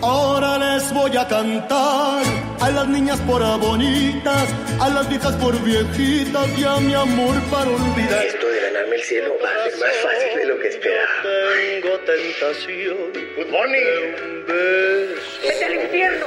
Ahora les voy a cantar a las niñas por bonitas, a las viejas por viejitas y a mi amor para olvidar. Esto de ganarme el cielo va a ser más fácil de lo que esperaba. Tengo tentación. Good morning. ¡Vete al infierno!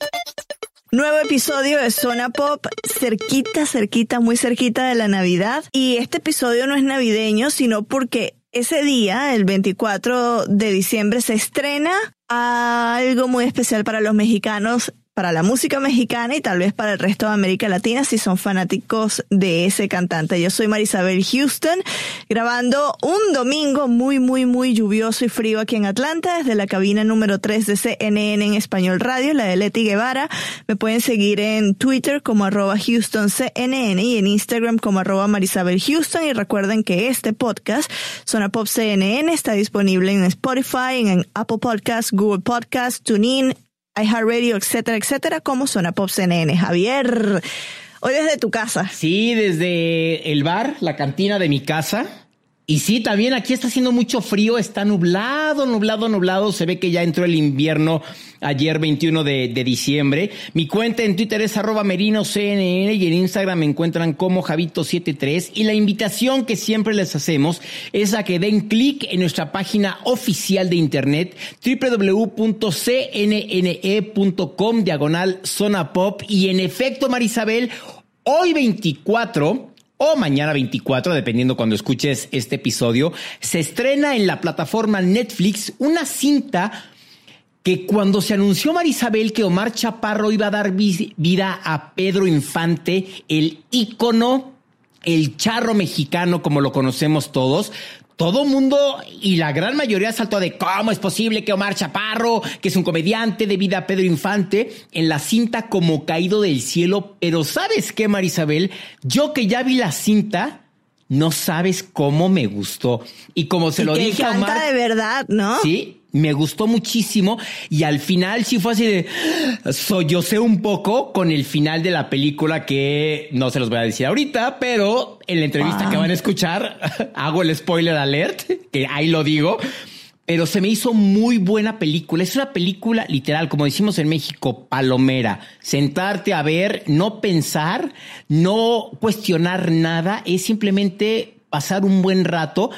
Nuevo episodio de Zona Pop, cerquita, cerquita, muy cerquita de la Navidad. Y este episodio no es navideño, sino porque ese día, el 24 de diciembre, se estrena algo muy especial para los mexicanos, para la música mexicana y tal vez para el resto de América Latina si son fanáticos de ese cantante. Yo soy Marisabel Houston, grabando un domingo muy, muy, muy lluvioso y frío aquí en Atlanta, desde la cabina número 3 de CNN en Español Radio, la de Leti Guevara. Me pueden seguir en Twitter como arroba HoustonCNN y en Instagram como arroba Marisabel Houston. Y recuerden que este podcast, Zona Pop CNN, está disponible en Spotify, en Apple Podcasts, Google Podcasts, TuneIn, iHeartRadio, etcétera, etcétera, como Zona Pop CNN. Javier, hoy desde tu casa. Sí, desde el bar, la cantina de mi casa. Y sí, también aquí está haciendo mucho frío, está nublado, nublado, nublado. Se ve que ya entró el invierno ayer 21 de, diciembre. Mi cuenta en Twitter es arroba merinoCNN y en Instagram me encuentran como Javito73. Y la invitación que siempre les hacemos es a que den clic en nuestra página oficial de internet www.cnne.com diagonal zona pop. Y en efecto, Marisabel, hoy 24 o mañana 24, dependiendo cuando escuches este episodio, se estrena en la plataforma Netflix una cinta que cuando se anunció Marisabel que Omar Chaparro iba a dar vi- vida a Pedro Infante, el ícono, el charro mexicano como lo conocemos todos, todo mundo y la gran mayoría saltó de cómo es posible que Omar Chaparro, que es un comediante de vida Pedro Infante, en la cinta como caído del cielo. Pero ¿sabes qué, Marisabel? Yo que ya vi la cinta, no sabes cómo me gustó. Y como se Y lo que dije a Omar. de verdad, ¿no? Sí, me gustó muchísimo y al final sí fue así de sollocé un poco con el final de la película que no se los voy a decir ahorita, pero en la entrevista que van a escuchar hago el spoiler alert, que ahí lo digo. Pero se me hizo muy buena película. Es una película literal, como decimos en México, palomera. Sentarte a ver, no pensar, no cuestionar nada, es simplemente pasar un buen rato.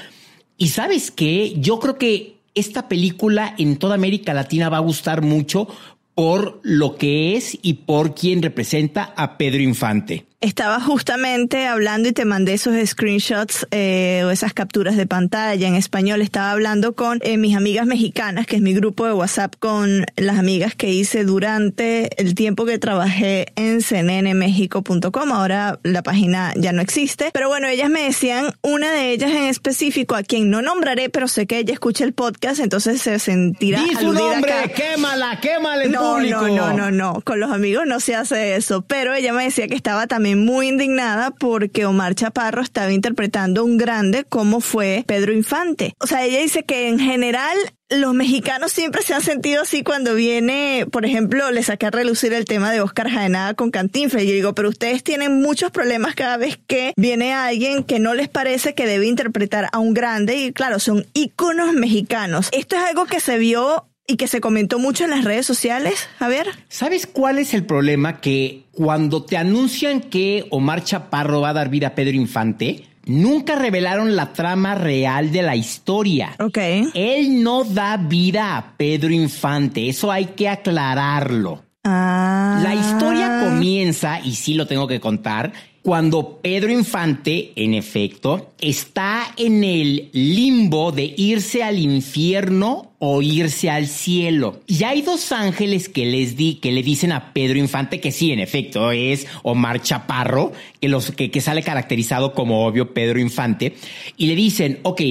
Y sabes qué, yo creo que esta película en toda América Latina va a gustar mucho por lo que es y por quien representa a Pedro Infante. Estaba justamente hablando y te mandé esos screenshots eh, o esas capturas de pantalla en español. Estaba hablando con eh, mis amigas mexicanas, que es mi grupo de WhatsApp con las amigas que hice durante el tiempo que trabajé en cnnmexico.com. Ahora la página ya no existe. Pero bueno, ellas me decían, una de ellas en específico, a quien no nombraré, pero sé que ella escucha el podcast, entonces se sentirá ¡Di su aludida nombre! acá. ¡Quémala! ¡Quémala en No, público! no, no, no, no. Con los amigos no se hace eso. Pero ella me decía que estaba también muy indignada porque Omar Chaparro estaba interpretando un grande como fue Pedro Infante. O sea, ella dice que en general los mexicanos siempre se han sentido así cuando viene, por ejemplo, le saqué a relucir el tema de Oscar Jaenada con Cantinflas. Y yo digo, pero ustedes tienen muchos problemas cada vez que viene alguien que no les parece que debe interpretar a un grande. Y claro, son íconos mexicanos. Esto es algo que se vio y que se comentó mucho en las redes sociales. A ver. ¿Sabes cuál es el problema? Que cuando te anuncian que Omar Chaparro va a dar vida a Pedro Infante, nunca revelaron la trama real de la historia. Ok. Él no da vida a Pedro Infante, eso hay que aclararlo. Ah. La historia comienza, y sí lo tengo que contar, cuando Pedro Infante, en efecto, está en el limbo de irse al infierno o irse al cielo. Y hay dos ángeles que les di, que le dicen a Pedro Infante que sí, en efecto, es Omar Chaparro, que, los, que, que sale caracterizado como obvio Pedro Infante, y le dicen, ok,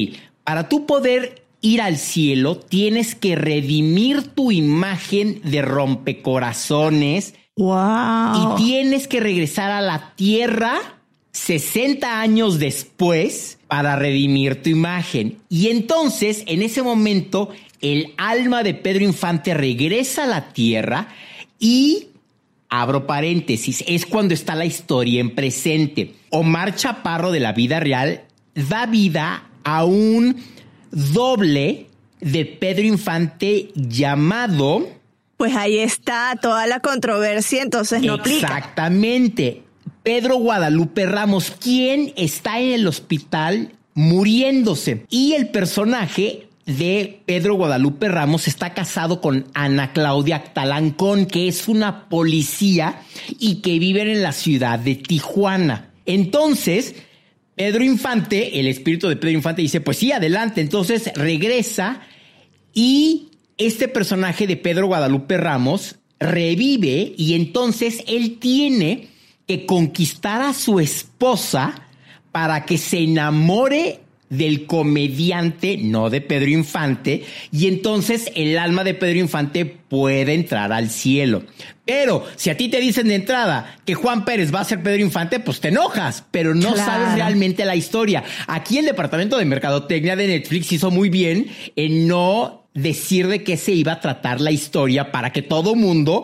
para tú poder ir al cielo, tienes que redimir tu imagen de rompecorazones Wow. y tienes que regresar a la tierra 60 años después para redimir tu imagen. Y entonces, en ese momento, el alma de Pedro Infante regresa a la tierra y, abro paréntesis, es cuando está la historia en presente. Omar Chaparro de la vida real da vida a un doble de Pedro Infante llamado... Pues ahí está toda la controversia, entonces no aplica. Exactamente. Pedro Guadalupe Ramos, quien está en el hospital muriéndose. Y el personaje de Pedro Guadalupe Ramos está casado con Ana Claudia Talancón, que es una policía y que vive en la ciudad de Tijuana. Entonces, Pedro Infante, el espíritu de Pedro Infante dice, pues sí, adelante. Entonces regresa y este personaje de Pedro Guadalupe Ramos revive y entonces él tiene que conquistar a su esposa para que se enamore del comediante, no de Pedro Infante, y entonces el alma de Pedro Infante puede entrar al cielo. Pero si a ti te dicen de entrada que Juan Pérez va a ser Pedro Infante, pues te enojas, pero no Claro. sabes realmente la historia. Aquí el departamento de mercadotecnia de Netflix hizo muy bien en no decir de qué se iba a tratar la historia para que todo mundo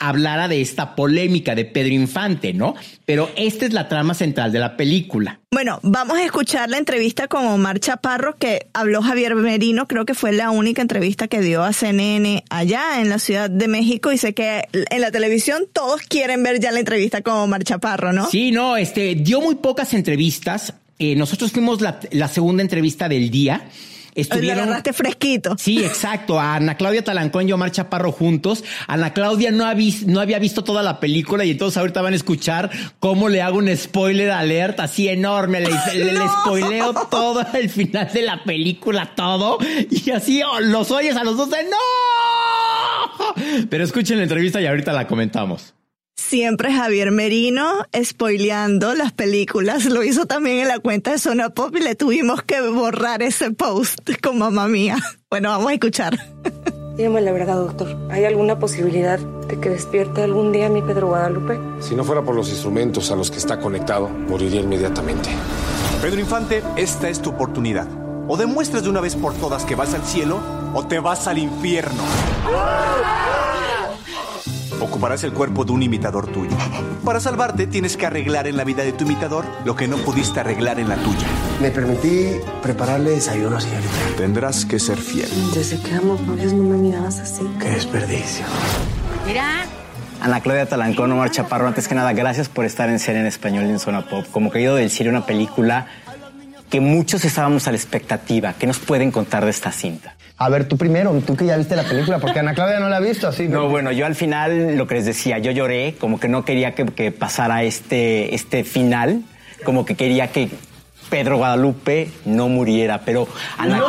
hablara de esta polémica de Pedro Infante, ¿no? Pero esta es la trama central de la película. Bueno, vamos a escuchar la entrevista con Omar Chaparro que habló Javier Merino, creo que fue la única entrevista que dio a CNN allá en la Ciudad de México y sé que en la televisión todos quieren ver ya la entrevista con Omar Chaparro, ¿no? Sí, no, este, dio muy pocas entrevistas. Eh, nosotros fuimos la, la segunda entrevista del día. Lo Estuvieron. agarraste fresquito. Sí, exacto. A Ana Claudia Talancón y Omar Chaparro juntos. Ana Claudia no, habis- no había visto toda la película y entonces ahorita van a escuchar cómo le hago un spoiler alert así enorme. Le, le- le spoileo todo el final de la película, todo. Y así oh, los oyes a los dos de ¡No! Pero escuchen la entrevista y ahorita la comentamos. Siempre Javier Merino spoileando las películas. Lo hizo también en la cuenta de Zona Pop y le tuvimos que borrar ese post con mamá mía. Bueno, vamos a escuchar. Dígame la verdad, doctor. ¿Hay alguna posibilidad de que despierte algún día mi Pedro Guadalupe? Si no fuera por los instrumentos a los que está conectado, moriría inmediatamente. Pedro Infante, esta es tu oportunidad. O demuestras de una vez por todas que vas al cielo o te vas al infierno. Ocuparás el cuerpo de un imitador tuyo. Para salvarte tienes que arreglar en la vida de tu imitador lo que no pudiste arreglar en la tuya. Me permití prepararle desayuno, señorita. Tendrás que ser fiel. Desde que amo novios no me mirabas así. Qué desperdicio. Ana Claudia Talancón, Omar Chaparro, antes que nada, gracias por estar en serie en español en Zona Pop. Como Caído del Cielo, una película que muchos estábamos a la expectativa. ¿Qué nos pueden contar de esta cinta? A ver, tú primero, tú que ya viste la película, porque Ana Claudia no la ha visto así. No, bueno, yo al final, lo que les decía, yo lloré, como que no quería que, que pasara este, este final, como que quería que Pedro Guadalupe no muriera, pero Ana...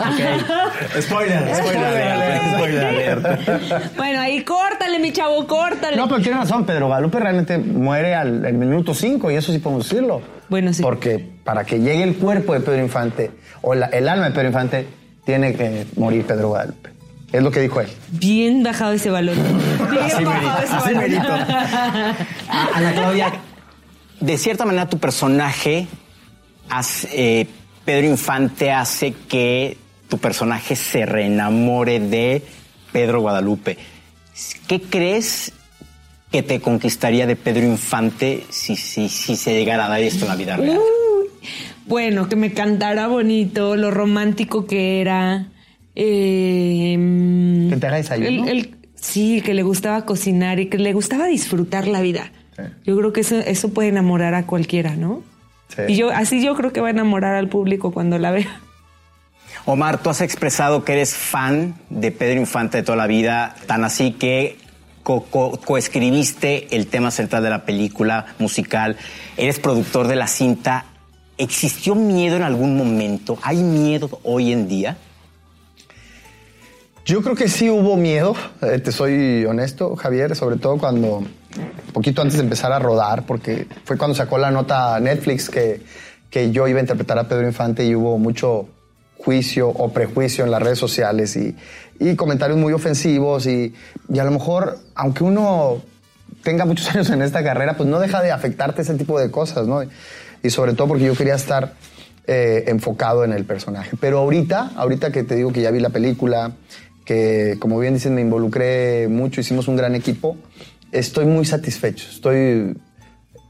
Ok. Spoiler, spoiler, alert, spoiler alert. Bueno, ahí córtale, mi chavo, córtale. No, pero tiene razón, Pedro Guadalupe realmente muere al, al minuto 5 y eso sí podemos decirlo. Bueno, sí. Porque para que llegue el cuerpo de Pedro Infante o la- el alma de Pedro Infante, tiene que morir Pedro Guadalupe. Es lo que dijo él. Bien bajado ese balón. Bien Así bajado merito, ese así balón. merito. A- Claudia, de cierta manera tu personaje, hace- eh, Pedro Infante hace que tu personaje se reenamore de Pedro Guadalupe. ¿Qué crees que te conquistaría de Pedro Infante si, si, si se llegara a dar esto en la vida real? Uy. Bueno, que me cantara bonito, lo romántico que era, Eh, Que te haga desayuno. el- el- sí, que le gustaba cocinar y que le gustaba disfrutar la vida. Yo creo que eso, eso puede enamorar a cualquiera, ¿no? Sí. Y yo, así yo creo que va a enamorar al público cuando la vea. Omar, tú has expresado que eres fan de Pedro Infante de toda la vida, tan así que co- co- coescribiste el tema central de la película musical, eres productor de la cinta. ¿Existió miedo en algún momento? ¿Hay miedo hoy en día? Yo creo que sí hubo miedo, eh, te soy honesto, Javier, sobre todo cuando, poquito antes de empezar a rodar, porque fue cuando sacó la nota Netflix que, que yo iba a interpretar a Pedro Infante y hubo mucho juicio o prejuicio en las redes sociales y, y comentarios muy ofensivos y, y a lo mejor, aunque uno tenga muchos años en esta carrera, pues no deja de afectarte ese tipo de cosas, ¿no? Y sobre todo porque yo quería estar eh, enfocado en el personaje. Pero ahorita, ahorita que te digo que ya vi la película, que como bien dicen me involucré mucho, hicimos un gran equipo, estoy muy satisfecho. Estoy,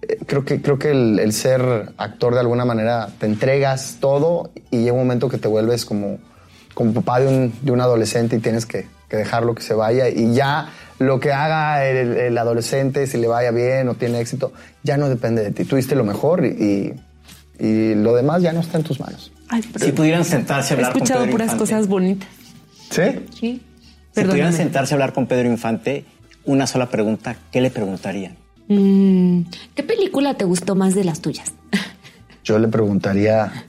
eh, creo que, creo que el, el ser actor de alguna manera te entregas todo y llega un momento que te vuelves como, como papá de un, de un adolescente y tienes que, que dejarlo que se vaya y ya lo que haga el, el adolescente, si le vaya bien o tiene éxito, ya no depende de ti. Tú diste lo mejor y, y, y lo demás ya no está en tus manos. Ay, Si pudieran sentarse a He hablar con escuchado Pedro puras Infante. cosas bonitas. ¿Sí? Sí. Si pudieran sentarse a hablar con Pedro Infante, una sola pregunta, ¿qué le preguntarían? Mm, ¿Qué película te gustó más de las tuyas? Yo le preguntaría,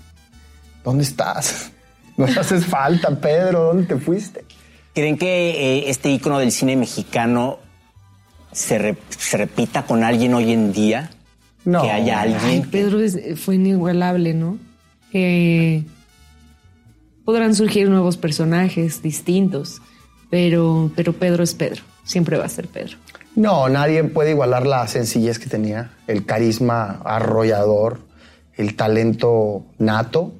¿dónde estás? Nos haces falta, Pedro, ¿dónde te fuiste? ¿Creen que eh, este ícono del cine mexicano se, re- se repita con alguien hoy en día? No. Que haya Ay, alguien. Pedro es- fue inigualable, ¿no? Eh, podrán surgir nuevos personajes distintos, pero, pero Pedro es Pedro. Siempre va a ser Pedro. No, nadie puede igualar la sencillez que tenía, el carisma arrollador, el talento nato.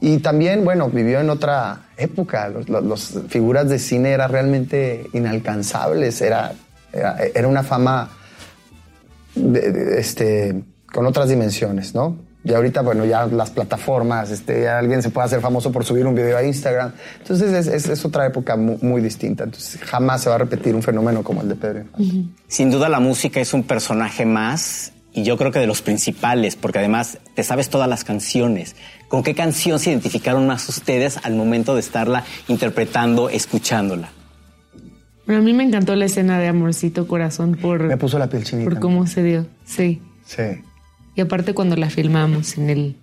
Y también, bueno, vivió en otra época. Las figuras de cine eran realmente inalcanzables. Era, era, era una fama este, con otras dimensiones, ¿no? Y ahorita, bueno, ya las plataformas, este, ya alguien se puede hacer famoso por subir un video a Instagram. Entonces es, es- es otra época mu- muy, distinta. Entonces jamás se va a repetir un fenómeno como el de Pedro. Sin duda la música es un personaje más y yo creo que de los principales, porque además te sabes todas las canciones. ¿Con qué canción se identificaron más ustedes al momento de estarla interpretando, escuchándola? Pero a mí me encantó la escena de Amorcito Corazón por, Me puso la piel chinita. por cómo se dio. Sí. Sí. Y aparte cuando la filmamos en el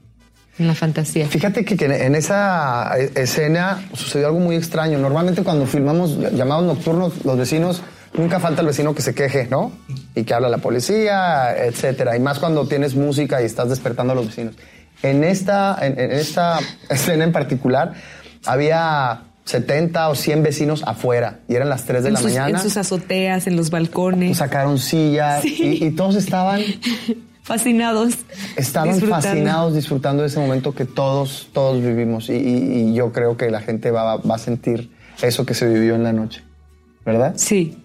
en la fantasía. Fíjate que, que en esa escena sucedió algo muy extraño. Normalmente cuando filmamos llamados nocturnos, los vecinos, nunca falta el vecino que se queje, ¿no? Y que habla la policía, etcétera. Y más cuando tienes música y estás despertando a los vecinos. En esta, en, en esta escena en particular, había 70 o 100 vecinos afuera y eran las 3 de en, la sus, mañana. en sus azoteas, en los balcones. Sacaron sillas y, y todos estaban Fascinados. Estaban disfrutando. fascinados disfrutando de ese momento que todos, todos vivimos. Y, y- y yo creo que la gente va, va a sentir eso que se vivió en la noche. ¿Verdad? Sí.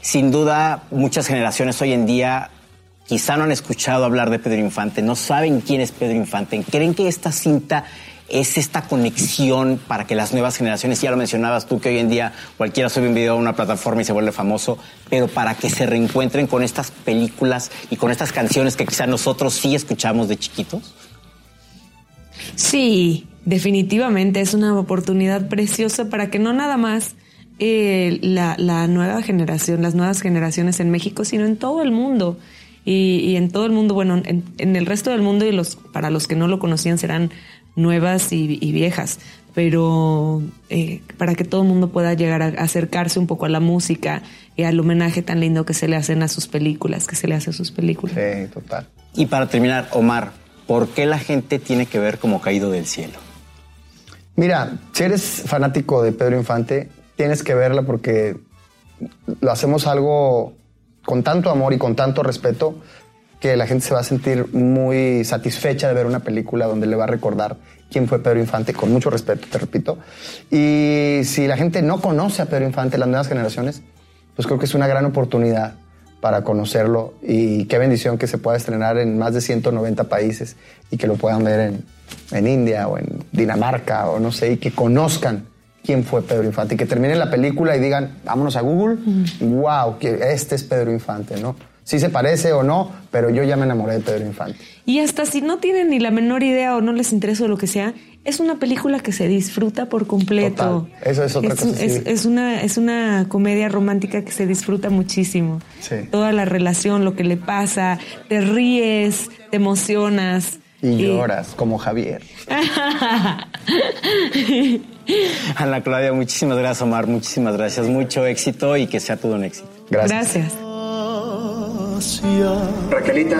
Sin duda, muchas generaciones hoy en día quizá no han escuchado hablar de Pedro Infante, no saben quién es Pedro Infante. ¿Creen que esta cinta es esta conexión para que las nuevas generaciones, ya lo mencionabas tú, que hoy en día cualquiera sube un video a una plataforma y se vuelve famoso, pero para que se reencuentren con estas películas y con estas canciones que quizá nosotros sí escuchamos de chiquitos? Sí, definitivamente es una oportunidad preciosa para que no nada más eh, la, la nueva generación, las nuevas generaciones en México, sino en todo el mundo. Y, en todo el mundo, bueno, en, en el resto del mundo y los para los que no lo conocían serán nuevas y, y viejas, pero eh, para que todo el mundo pueda llegar a acercarse un poco a la música y al homenaje tan lindo que se le hacen a sus películas, que se le hace a sus películas. Sí, total. Y para terminar, Omar, ¿por qué la gente tiene que ver como caído del cielo? Mira, si eres fanático de Pedro Infante, tienes que verla porque lo hacemos algo con tanto amor y con tanto respeto que la gente se va a sentir muy satisfecha de ver una película donde le va a recordar quién fue Pedro Infante, con mucho respeto, te repito. Y si la gente no conoce a Pedro Infante, las nuevas generaciones, pues creo que es una gran oportunidad para conocerlo y qué bendición que se pueda estrenar en más de 190 países y que lo puedan ver en, en India o en Dinamarca o no sé, y que conozcan quién fue Pedro Infante. Y que terminen la película y digan, vámonos a Google, wow, que este es Pedro Infante, ¿no? Si se parece o no, pero yo ya me enamoré de Pedro Infante. Y hasta si no tienen ni la menor idea o no les interesa o lo que sea, es una película que se disfruta por completo. Total. Eso es otra es, cosa. es- una, es una comedia romántica que se disfruta muchísimo. Sí. Toda la relación, lo que le pasa, te ríes, te emocionas. Y lloras, como Javier. Ana Claudia, muchísimas gracias, Omar. Muchísimas gracias. Mucho éxito y que sea todo un éxito. Gracias. Raquelita,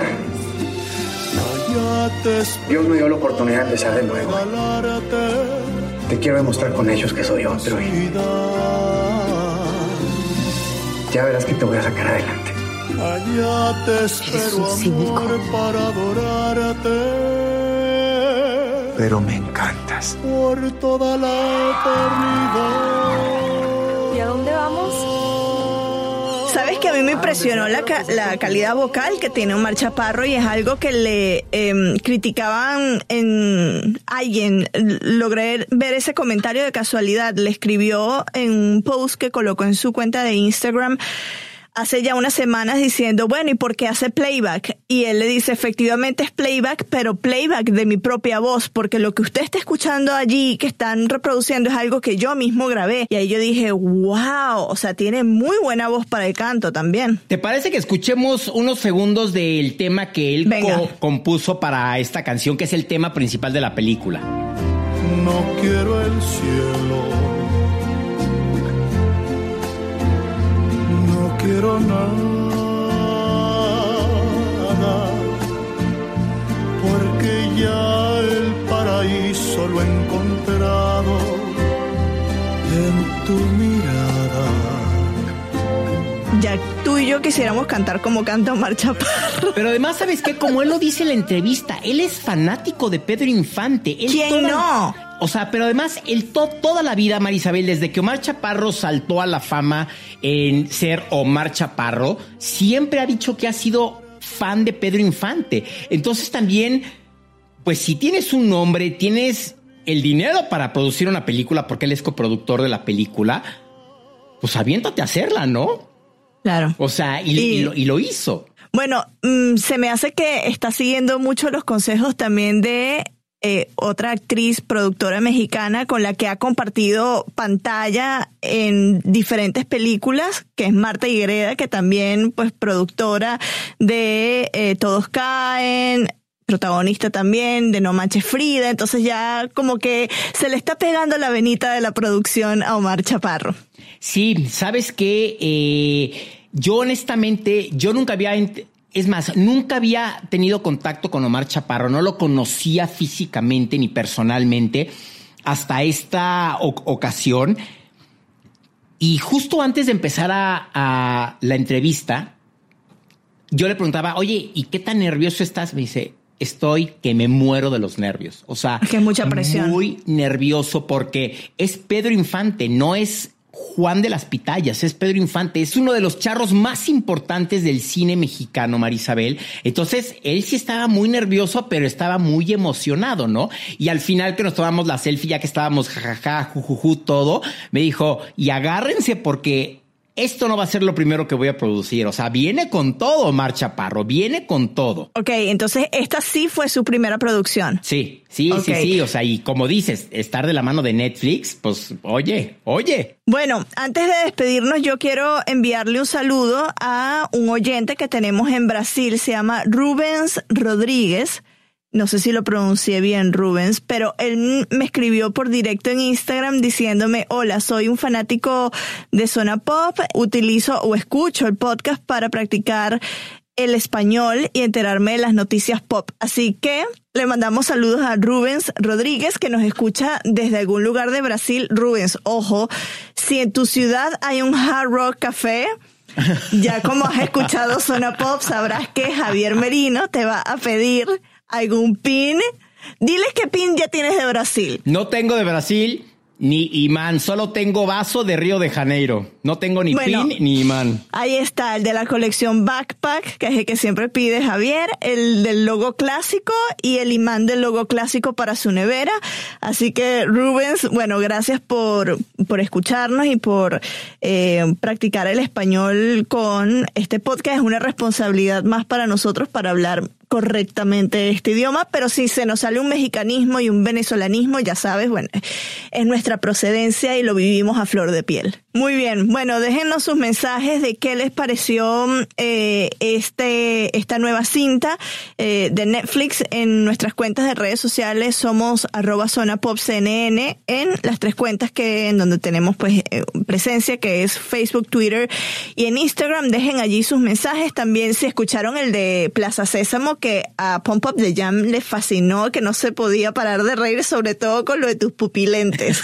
Dios me dio la oportunidad de empezar de nuevo. Te quiero demostrar con ellos que soy otro y ya verás que te voy a sacar adelante. Allá te espero, amor, para adorarte Pero me encantas. por toda la eternidad. ¿Y a dónde vamos? Sabes que a mí me impresionó la, ca- la calidad vocal que tiene Omar Chaparro y es algo que le em, criticaban en alguien. Logré ver ese comentario de casualidad. Le escribió en un post que colocó en su cuenta de Instagram hace ya unas semanas diciendo, bueno, ¿y por qué hace playback? Y él le dice, efectivamente es playback, pero playback de mi propia voz, porque lo que usted está escuchando allí, que están reproduciendo, es algo que yo mismo grabé. Y ahí yo dije, wow, o sea, tiene muy buena voz para el canto también. ¿Te parece que escuchemos unos segundos del tema que él co- compuso para esta canción, que es el tema principal de la película? No quiero el cielo. Nada. Porque ya el paraíso lo he encontrado en tu mirada. Ya tú y yo quisiéramos cantar como canta Omar Chaparro. Pero además, ¿sabes qué? Como él lo dice en la entrevista, él es fanático de Pedro Infante. Él ¿Quién toda- no? O sea, pero además, él to- toda la vida, Marisabel, desde que Omar Chaparro saltó a la fama en ser Omar Chaparro, siempre ha dicho que ha sido fan de Pedro Infante. Entonces también, pues si tienes un nombre, tienes el dinero para producir una película, porque él es coproductor de la película, pues aviéntate a hacerla, ¿no? Claro. O sea, y, Y- y lo, y lo hizo. Bueno, mm, se me hace que está siguiendo mucho los consejos también de eh, otra actriz productora mexicana con la que ha compartido pantalla en diferentes películas, que es Marta Higreda, que también pues productora de eh, Todos Caen, protagonista también de No Manches Frida, entonces ya como que se le está pegando la venita de la producción a Omar Chaparro. Sí, sabes que yo honestamente, yo nunca había, es más, nunca había tenido contacto con Omar Chaparro, no lo conocía físicamente ni personalmente hasta esta ocasión. Y justo antes de empezar a, a la entrevista, yo le preguntaba, oye, ¿y qué tan nervioso estás? Me dice, estoy que me muero de los nervios. O sea, Que mucha presión. muy nervioso porque es Pedro Infante, no es Juan de las Pitayas, es Pedro Infante, es uno de los charros más importantes del cine mexicano, Marisabel. Entonces, él sí estaba muy nervioso, pero estaba muy emocionado, ¿no? Y al final que nos tomamos la selfie, ya que estábamos jajaja, jujuju, todo, me dijo, y agárrense porque esto no va a ser lo primero que voy a producir. O sea, viene con todo, Mar Chaparro, viene con todo. Ok, entonces esta sí fue su primera producción. Sí, sí, sí, sí. O sea, y como dices, estar de la mano de Netflix, pues, oye, oye. Bueno, antes de despedirnos, yo quiero enviarle un saludo a un oyente que tenemos en Brasil, se llama Rubens Rodríguez. No sé si lo pronuncié bien, Rubens, pero él me escribió por directo en Instagram diciéndome, hola, soy un fanático de Zona Pop, utilizo o escucho el podcast para practicar el español y enterarme de las noticias pop. Así que le mandamos saludos a Rubens Rodríguez que nos escucha desde algún lugar de Brasil. Rubens, ojo, si en tu ciudad hay un Hard Rock Café, ya como has escuchado Zona Pop, sabrás que Javier Merino te va a pedir algún pin. Diles qué pin ya tienes de Brasil. No tengo de Brasil, Ni imán, solo tengo vaso de Río de Janeiro. No tengo ni pin ni imán. Ahí está, el de la colección Backpack, que es el que siempre pide Javier, el del logo clásico y el imán del logo clásico para su nevera. Así que Rubens, bueno, gracias por, por escucharnos y por eh, practicar el español con este podcast. Es una responsabilidad más para nosotros para hablar correctamente este idioma, pero si se nos sale un mexicanismo y un venezolanismo, ya sabes, bueno, es nuestra procedencia y lo vivimos a flor de piel. Muy bien, bueno, déjenos sus mensajes de qué les pareció eh, este, esta nueva cinta eh, de Netflix en nuestras cuentas de redes sociales. Somos arroba zona pop en las tres cuentas que en donde tenemos pues eh, presencia, que es Facebook, Twitter y en Instagram. Dejen allí sus mensajes. También si escucharon el de Plaza Sésamo, que a Pump Up de Jam le fascinó, que no se podía parar de reír, sobre todo con lo de tus pupilentes.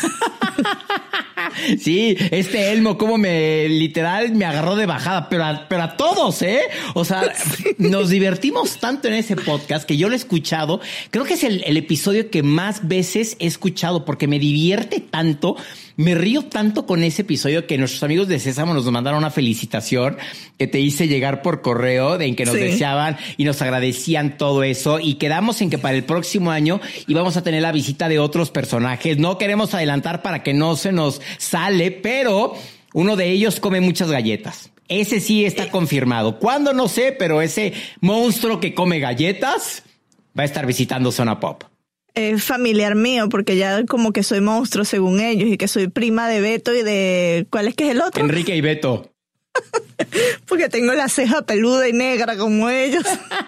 sí, este Elmo, como me literal me agarró de bajada, pero a, pero a todos, ¿eh? O sea, nos divertimos tanto en ese podcast que yo lo he escuchado. Creo que es el, el episodio que más veces he escuchado porque me divierte tanto me río tanto con ese episodio que nuestros amigos de Sésamo nos mandaron una felicitación que te hice llegar por correo en que nos deseaban y nos agradecían todo eso y quedamos en que para el próximo año íbamos a tener la visita de otros personajes. No queremos adelantar para que no se nos sale, pero uno de ellos come muchas galletas. Ese sí está confirmado. ¿Cuándo? No sé, pero ese monstruo que come galletas va a estar visitando Zona Pop es familiar mío, porque ya como que soy monstruo según ellos y que soy prima de Beto y de... ¿Cuál es que es el otro? Enrique y Beto. porque tengo la ceja peluda y negra como ellos.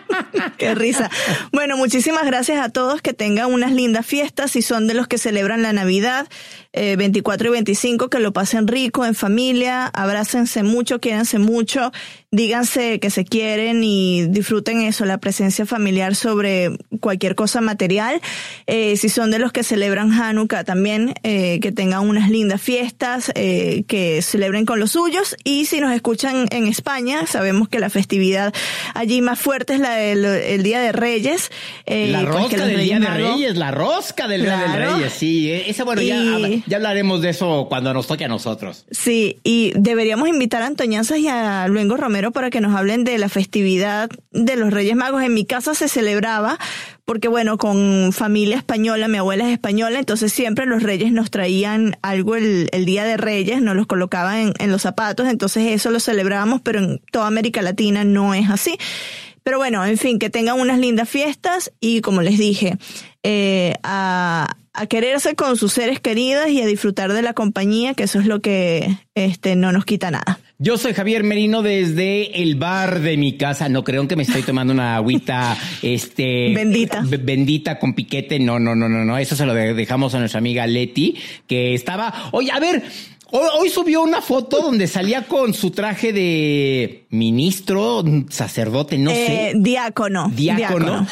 Qué risa. Bueno, muchísimas gracias a todos. Que tengan unas lindas fiestas. Si son de los que celebran la Navidad, 24 eh, y 25, que lo pasen rico, en familia. Abrácense mucho, quédense mucho díganse que se quieren y disfruten eso, la presencia familiar sobre cualquier cosa material. Eh, si son de los que celebran Hanukkah también, eh, que tengan unas lindas fiestas, eh, que celebren con los suyos. Y si nos escuchan en España, sabemos que la festividad allí más fuerte es la del el Día de Reyes. la pues rosca del Día de Reyes, la rosca del Día de Reyes, sí. Esa, bueno, ya, ya hablaremos de eso cuando nos toque a nosotros. Sí, y deberíamos invitar a Antoñanzas y a Luengo Romero para que nos hablen de la festividad de los Reyes Magos. En mi casa se celebraba porque bueno, con familia española, mi abuela es española, entonces siempre los reyes nos traían algo el, día de reyes, nos los colocaban en, los zapatos, entonces eso lo celebrábamos, pero en toda América Latina no es así. Pero bueno, en fin, que tengan unas lindas fiestas y como les dije, eh, a, a quererse con sus seres queridos y a disfrutar de la compañía, que eso es lo que este, no nos quita nada. Yo soy Javier Merino desde el bar de mi casa. No creo que me estoy tomando una agüita, este. Bendita. Bendita con piquete. No, no, no, no, no. Eso se lo dejamos a nuestra amiga Leti, que estaba. Oye, a ver. Hoy, subió una foto donde salía con su traje de ministro, sacerdote, no sé. Eh, diácono. Diácono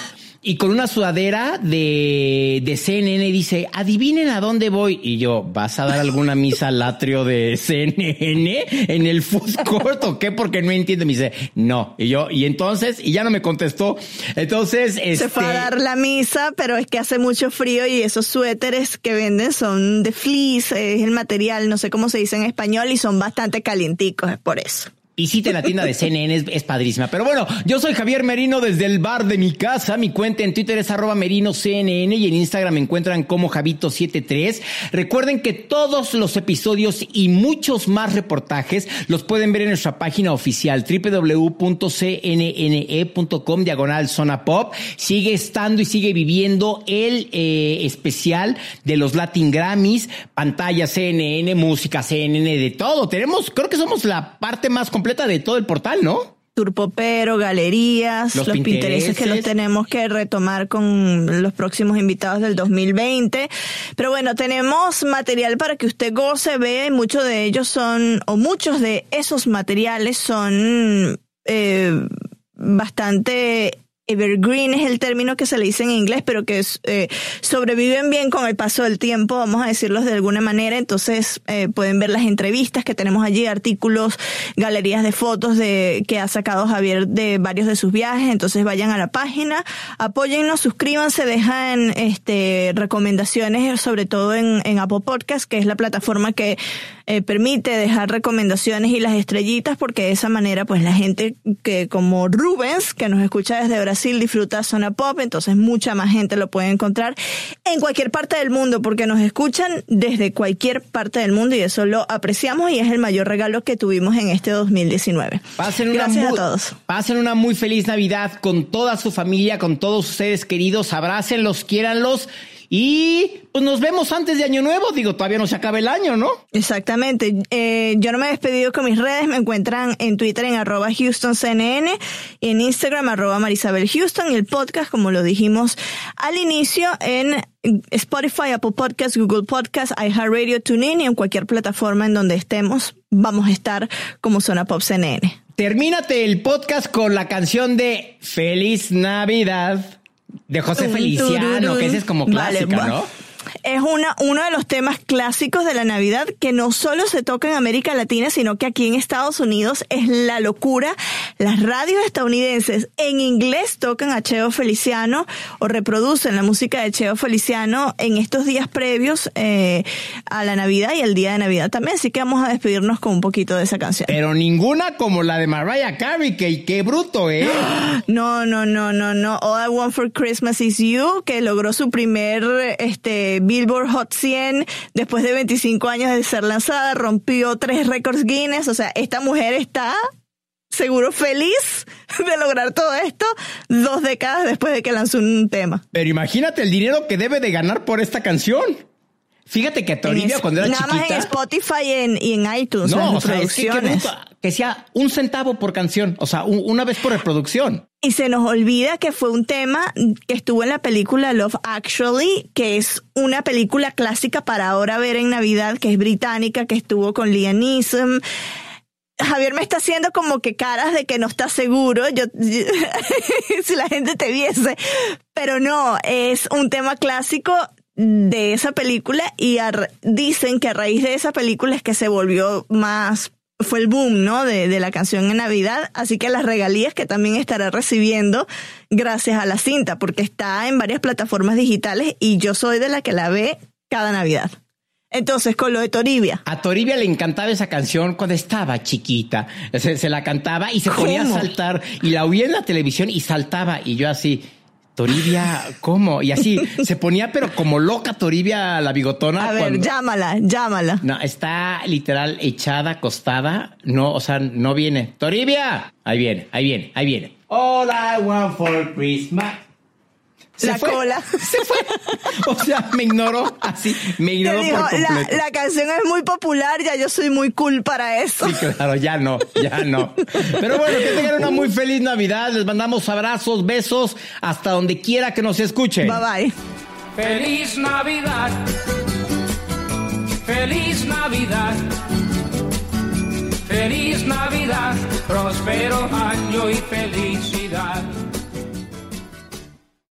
y con una sudadera de, de CNN dice, adivinen a dónde voy. Y yo, ¿vas a dar alguna misa al atrio de CNN en el food court o qué? Porque no entiendo. Me dice, no. Y yo, y entonces, y ya no me contestó. Entonces, este... Se fue a dar la misa, pero es que hace mucho frío y esos suéteres que venden son de fleece, es el material, no sé cómo se dice en español, y son bastante calienticos, es por eso. Visite la tienda de CNN, es, padrísima. Pero bueno, yo soy Javier Merino desde el bar de mi casa. Mi cuenta en Twitter es arroba merino y en Instagram me encuentran como Javito73. Recuerden que todos los episodios y muchos más reportajes los pueden ver en nuestra página oficial www.cnne.com diagonal zona pop. Sigue estando y sigue viviendo el eh, especial de los Latin Grammys, pantalla CNN, música CNN, de todo. Tenemos, creo que somos la parte más completa de todo el portal, ¿no? Turpopero, galerías, los, los que los tenemos que retomar con los próximos invitados del 2020. Pero bueno, tenemos material para que usted goce, vea, y muchos de ellos son, o muchos de esos materiales son eh, bastante evergreen es el término que se le dice en inglés, pero que eh, sobreviven bien con el paso del tiempo, vamos a decirlos de alguna manera. Entonces eh, pueden ver las entrevistas que tenemos allí, artículos, galerías de fotos de que ha sacado Javier de varios de sus viajes. Entonces vayan a la página, apóyennos, suscríbanse, dejan este recomendaciones, sobre todo en, en Apple Podcast, que es la plataforma que eh, permite dejar recomendaciones y las estrellitas, porque de esa manera, pues la gente que como Rubens, que nos escucha desde Brasil, disfruta Zona Pop, entonces mucha más gente lo puede encontrar en cualquier parte del mundo, porque nos escuchan desde cualquier parte del mundo y eso lo apreciamos y es el mayor regalo que tuvimos en este 2019. Pasen Gracias muy, a todos. Pasen una muy feliz Navidad con toda su familia, con todos sus seres queridos, abrácenlos, quiéranlos. Y pues nos vemos antes de Año Nuevo. Digo, todavía no se acaba el año, ¿no? Exactamente. Eh, yo no me he despedido con mis redes. Me encuentran en Twitter en arroba HoustonCNN, en Instagram arroba Marisabel Houston y el podcast, como lo dijimos al inicio, en Spotify, Apple Podcasts, Google Podcasts, iHeartRadio, TuneIn y en cualquier plataforma en donde estemos. Vamos a estar como Zona Pop CNN. Termínate el podcast con la canción de Feliz Navidad de José Feliciano, que esa es como clásica, Vale, ¿no? Es una, uno de los temas clásicos de la Navidad que no solo se toca en América Latina, sino que aquí en Estados Unidos es la locura. Las radios estadounidenses en inglés tocan a Cheo Feliciano o reproducen la música de Cheo Feliciano en estos días previos eh, a la Navidad y el día de Navidad también. Así que vamos a despedirnos con un poquito de esa canción. Pero ninguna como la de Mariah Carey, que qué bruto, ¿eh? No, no, no, no, no. All I Want for Christmas is You, que logró su primer este Billboard Hot 100 después de 25 años de ser lanzada, rompió tres récords Guinness, o sea, esta mujer está seguro feliz de lograr todo esto dos décadas después de que lanzó un tema. Pero imagínate el dinero que debe de ganar por esta canción. Fíjate que Toribia cuando era nada más chiquita... en Spotify y en, y en iTunes, no, o sea, es que, que sea un centavo por canción, o sea, un- una vez por reproducción. Y se nos olvida que fue un tema que estuvo en la película Love Actually, que es una película clásica para ahora ver en Navidad, que es británica, que estuvo con Liam Neeson. Javier me está haciendo como que caras de que no está seguro, yo, si la gente te viese, pero no, es un tema clásico de esa película y dicen que a raíz de esa película es que se volvió más fue el boom, ¿no? De, de la canción en Navidad, así que las regalías que también estará recibiendo gracias a la cinta, porque está en varias plataformas digitales y yo soy de la que la ve cada Navidad. Entonces, con lo de Toribia. A Toribia le encantaba esa canción cuando estaba chiquita. Se, se la cantaba y se ponía a saltar y la oía en la televisión y saltaba y yo así, Toribia, ¿cómo? Y así se ponía pero como loca Toribia la bigotona. A ver, cuando- llámala, llámala. No, está literal echada, acostada. No, o sea, no viene. Toribia. Ahí viene, ahí viene, ahí viene. All I want for Christmas. Se La fue, cola. Se fue. O sea, me ignoró así. Me ignoró dijo, por la, completo. la canción es muy popular, ya yo soy muy cool para eso. Sí, claro, ya no, ya no. Pero bueno, que tengan una muy feliz Navidad. Les mandamos abrazos, besos, hasta donde quiera que nos escuchen. Bye bye. Feliz Navidad. Feliz Navidad. Feliz Navidad. Próspero año y felicidad.